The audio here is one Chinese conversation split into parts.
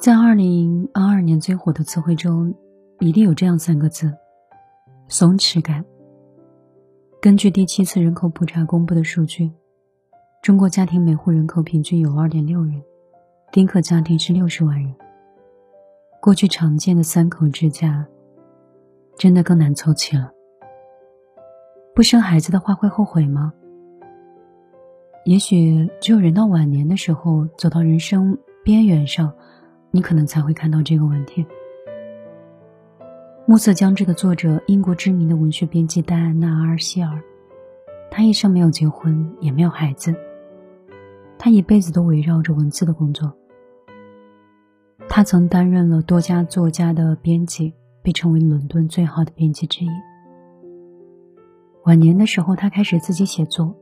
在二零二二年最火的词汇中，一定有这样三个字：松弛感。根据第七次人口普查公布的数据，中国家庭每户人口平均有二点六人，丁克家庭是六十万人。过去常见的三口之家，真的更难凑齐了。不生孩子的话会后悔吗？也许只有人到晚年的时候，走到人生边缘上。你可能才会看到这个问题。《暮色将至》的作者，英国知名的文学编辑戴安娜·阿尔希尔，她一生没有结婚，也没有孩子。她一辈子都围绕着文字的工作。她曾担任了多家作家的编辑，被称为伦敦最好的编辑之一。晚年的时候，她开始自己写作。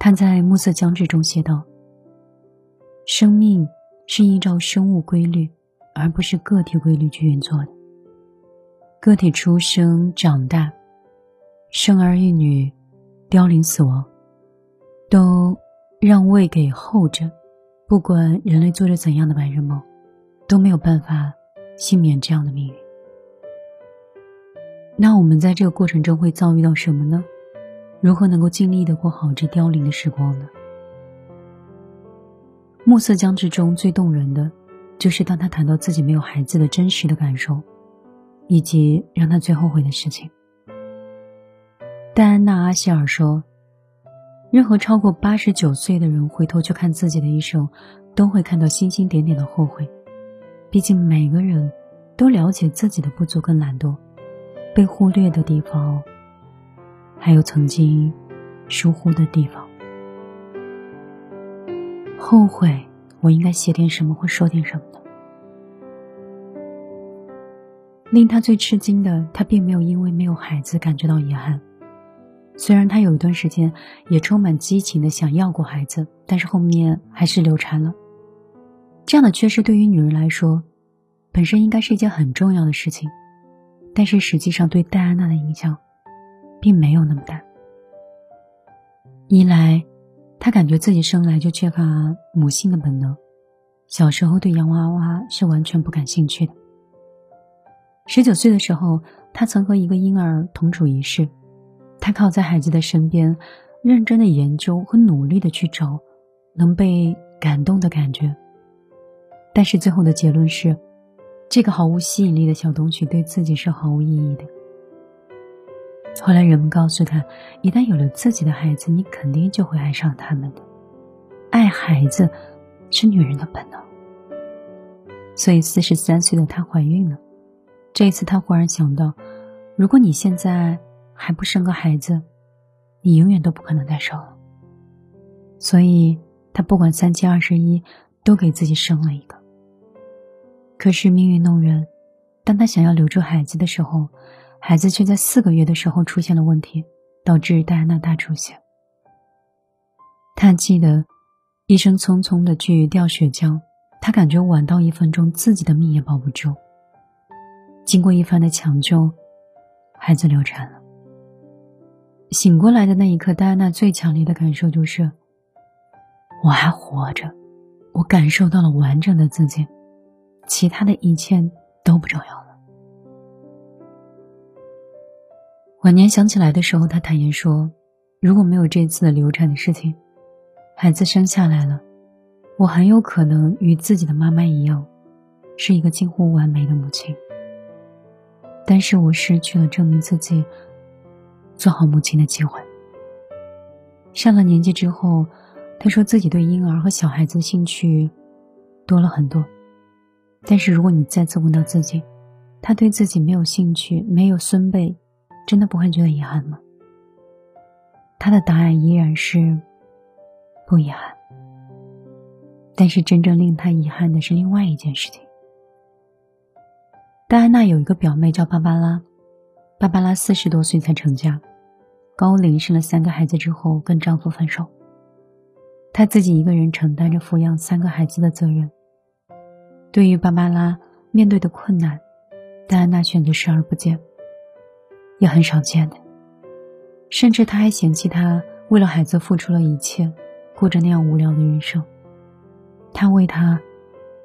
她在《暮色将至》中写道：“生命。”是依照生物规律，而不是个体规律去运作的。个体出生、长大、生儿育女、凋零、死亡，都让位给后者。不管人类做着怎样的白日梦，都没有办法幸免这样的命运。那我们在这个过程中会遭遇到什么呢？如何能够尽力的过好这凋零的时光呢？《暮色将至》中最动人的，就是当他谈到自己没有孩子的真实的感受，以及让他最后悔的事情。戴安娜·阿希尔说：“任何超过八十九岁的人回头去看自己的一生，都会看到星星点点的后悔。毕竟每个人都了解自己的不足跟懒惰，被忽略的地方，还有曾经疏忽的地方。”后悔，我应该写点什么或说点什么呢？令他最吃惊的，他并没有因为没有孩子感觉到遗憾。虽然他有一段时间也充满激情的想要过孩子，但是后面还是流产了。这样的缺失对于女人来说，本身应该是一件很重要的事情，但是实际上对戴安娜的影响，并没有那么大。一来。他感觉自己生来就缺乏母性的本能，小时候对洋娃娃是完全不感兴趣的。十九岁的时候，他曾和一个婴儿同处一室，他靠在孩子的身边，认真的研究和努力的去找能被感动的感觉。但是最后的结论是，这个毫无吸引力的小东西对自己是毫无意义的。后来人们告诉他，一旦有了自己的孩子，你肯定就会爱上他们的。爱孩子是女人的本能。所以四十三岁的她怀孕了。这一次，她忽然想到，如果你现在还不生个孩子，你永远都不可能再生了。所以，她不管三七二十一，都给自己生了一个。可是命运弄人，当她想要留住孩子的时候。孩子却在四个月的时候出现了问题，导致戴安娜大出血。他记得医生匆匆的去吊血浆，他感觉晚到一分钟，自己的命也保不住。经过一番的抢救，孩子流产了。醒过来的那一刻，戴安娜最强烈的感受就是：我还活着，我感受到了完整的自己，其他的一切都不重要了。晚年想起来的时候，他坦言说：“如果没有这次流产的事情，孩子生下来了，我很有可能与自己的妈妈一样，是一个近乎完美的母亲。但是我失去了证明自己做好母亲的机会。上了年纪之后，他说自己对婴儿和小孩子兴趣多了很多。但是如果你再次问到自己，他对自己没有兴趣，没有孙辈。”真的不会觉得遗憾吗？他的答案依然是不遗憾。但是真正令他遗憾的是另外一件事情。戴安娜有一个表妹叫芭芭拉，芭芭拉四十多岁才成家，高龄生了三个孩子之后跟丈夫分手，她自己一个人承担着抚养三个孩子的责任。对于芭芭拉面对的困难，戴安娜选择视而不见。也很少见的，甚至他还嫌弃他为了孩子付出了一切，过着那样无聊的人生。他为他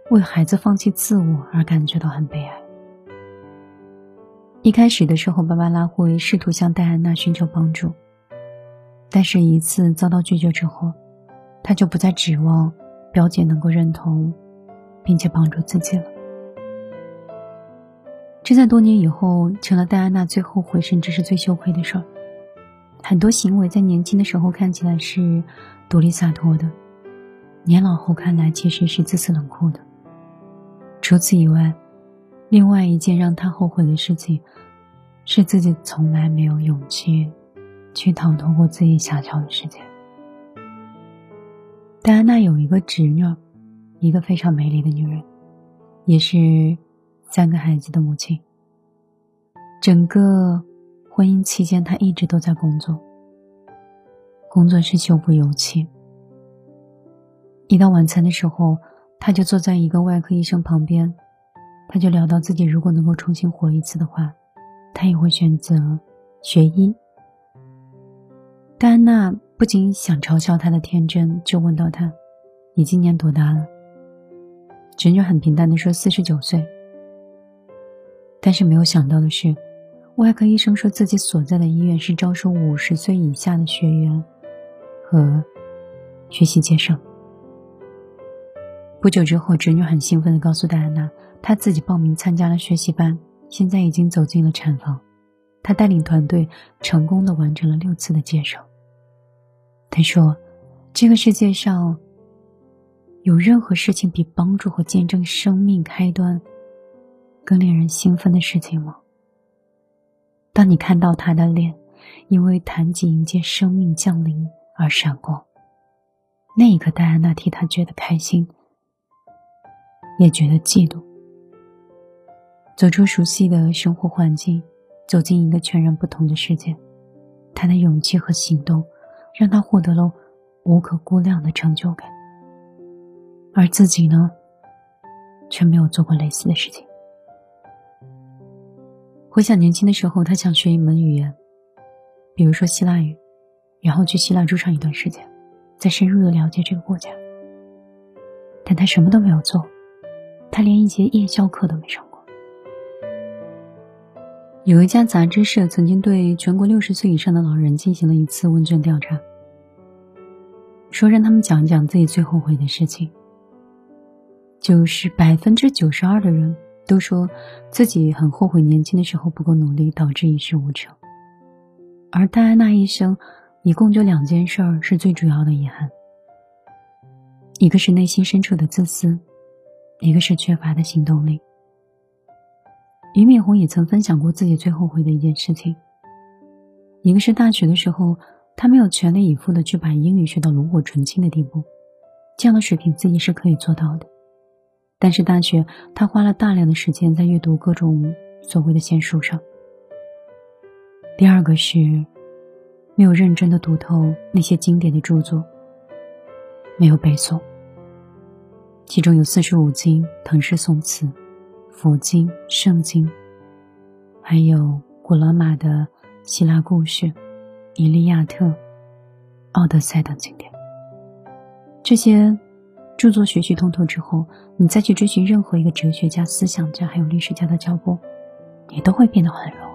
为孩子放弃自我而感觉到很悲哀。一开始的时候，芭芭拉会试图向戴安娜寻求帮助，但是一次遭到拒绝之后，他就不再指望表姐能够认同，并且帮助自己了。这在多年以后成了戴安娜最后悔甚至是最羞愧的事儿。很多行为在年轻的时候看起来是独立洒脱的，年老后看来其实是自私冷酷的。除此以外，另外一件让她后悔的事情，是自己从来没有勇气去逃脱过自己想象的世界。戴安娜有一个侄女，一个非常美丽的女人，也是。三个孩子的母亲，整个婚姻期间，她一直都在工作。工作是修补油漆。一到晚餐的时候，她就坐在一个外科医生旁边，她就聊到自己如果能够重新活一次的话，她也会选择学医。戴安娜不仅想嘲笑他的天真，就问到他：“你今年多大了？”侄女很平淡的说：“四十九岁。”但是没有想到的是，外科医生说自己所在的医院是招收五十岁以下的学员和学习接生。不久之后，侄女很兴奋的告诉戴安娜，她自己报名参加了学习班，现在已经走进了产房。她带领团队成功的完成了六次的接生。她说：“这个世界上有任何事情比帮助和见证生命开端？”更令人兴奋的事情吗？当你看到他的脸，因为谈及迎接生命降临而闪光，那一刻，戴安娜替他觉得开心，也觉得嫉妒。走出熟悉的生活环境，走进一个全然不同的世界，他的勇气和行动，让他获得了无可估量的成就感。而自己呢，却没有做过类似的事情。回想年轻的时候，他想学一门语言，比如说希腊语，然后去希腊住上一段时间，再深入的了解这个国家。但他什么都没有做，他连一节夜校课都没上过。有一家杂志社曾经对全国六十岁以上的老人进行了一次问卷调查，说让他们讲一讲自己最后悔的事情，就是百分之九十二的人。都说自己很后悔年轻的时候不够努力，导致一事无成。而戴安娜一生一共就两件事儿是最主要的遗憾，一个是内心深处的自私，一个是缺乏的行动力。俞敏洪也曾分享过自己最后悔的一件事情，一个是大学的时候，他没有全力以赴的去把英语学到炉火纯青的地步，这样的水平自己是可以做到的。但是大学，他花了大量的时间在阅读各种所谓的闲书上。第二个是，没有认真的读透那些经典的著作，没有背诵。其中有四书五经、唐诗宋词、佛经、圣经，还有古罗马的希腊故事、伊利亚特、奥德赛等经典。这些。著作学习通透之后，你再去追寻任何一个哲学家、思想家还有历史家的脚步，你都会变得很容易。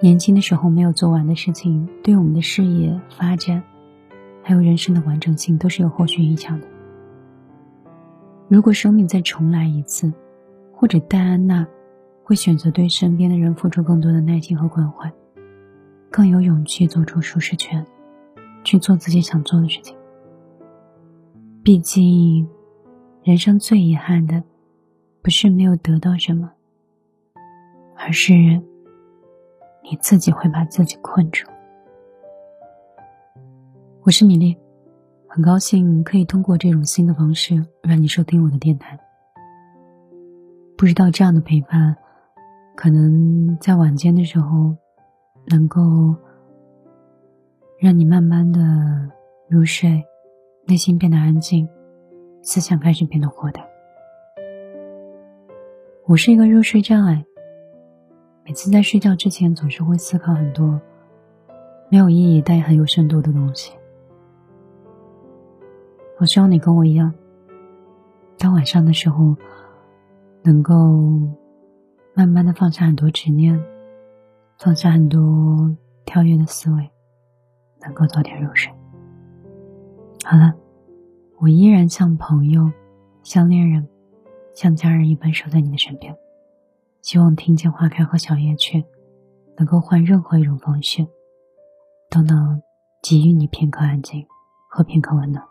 年轻的时候没有做完的事情，对我们的事业发展，还有人生的完整性都是有后续影响的。如果生命再重来一次，或者戴安娜会选择对身边的人付出更多的耐心和关怀，更有勇气走出舒适圈，去做自己想做的事情。毕竟，人生最遗憾的，不是没有得到什么，而是你自己会把自己困住。我是米粒，很高兴可以通过这种新的方式让你收听我的电台。不知道这样的陪伴，可能在晚间的时候，能够让你慢慢的入睡。内心变得安静，思想开始变得豁达。我是一个入睡障碍，每次在睡觉之前总是会思考很多没有意义但也很有深度的东西。我希望你跟我一样，到晚上的时候，能够慢慢的放下很多执念，放下很多跳跃的思维，能够早点入睡。好了，我依然像朋友、像恋人、像家人一般守在你的身边。希望听见花开和小夜曲，能够换任何一种方式，都能给予你片刻安静和片刻温暖。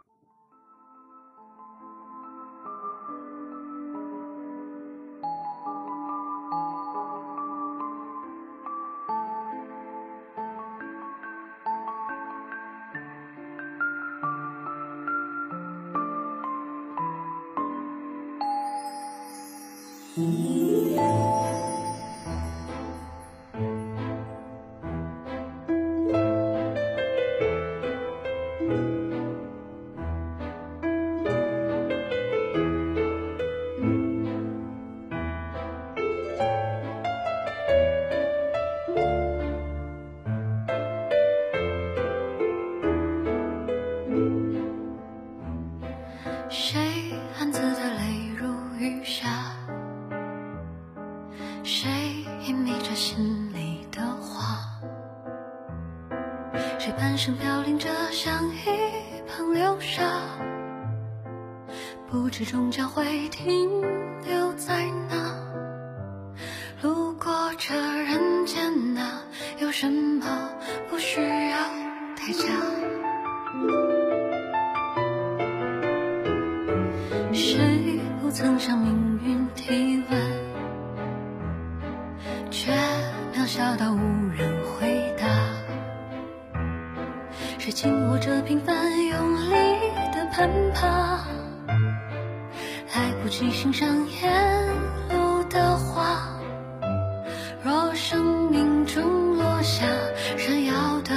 半生飘零着，像一旁流沙，不知终将会停留在哪。路过这人间，哪有什么不需要代价？谁不曾向命运提问，却渺小到无人紧握着平凡，用力的攀爬，来不及欣赏沿路的花。若生命中落下闪耀的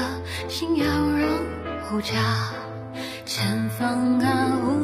星耀人无价，前方啊，无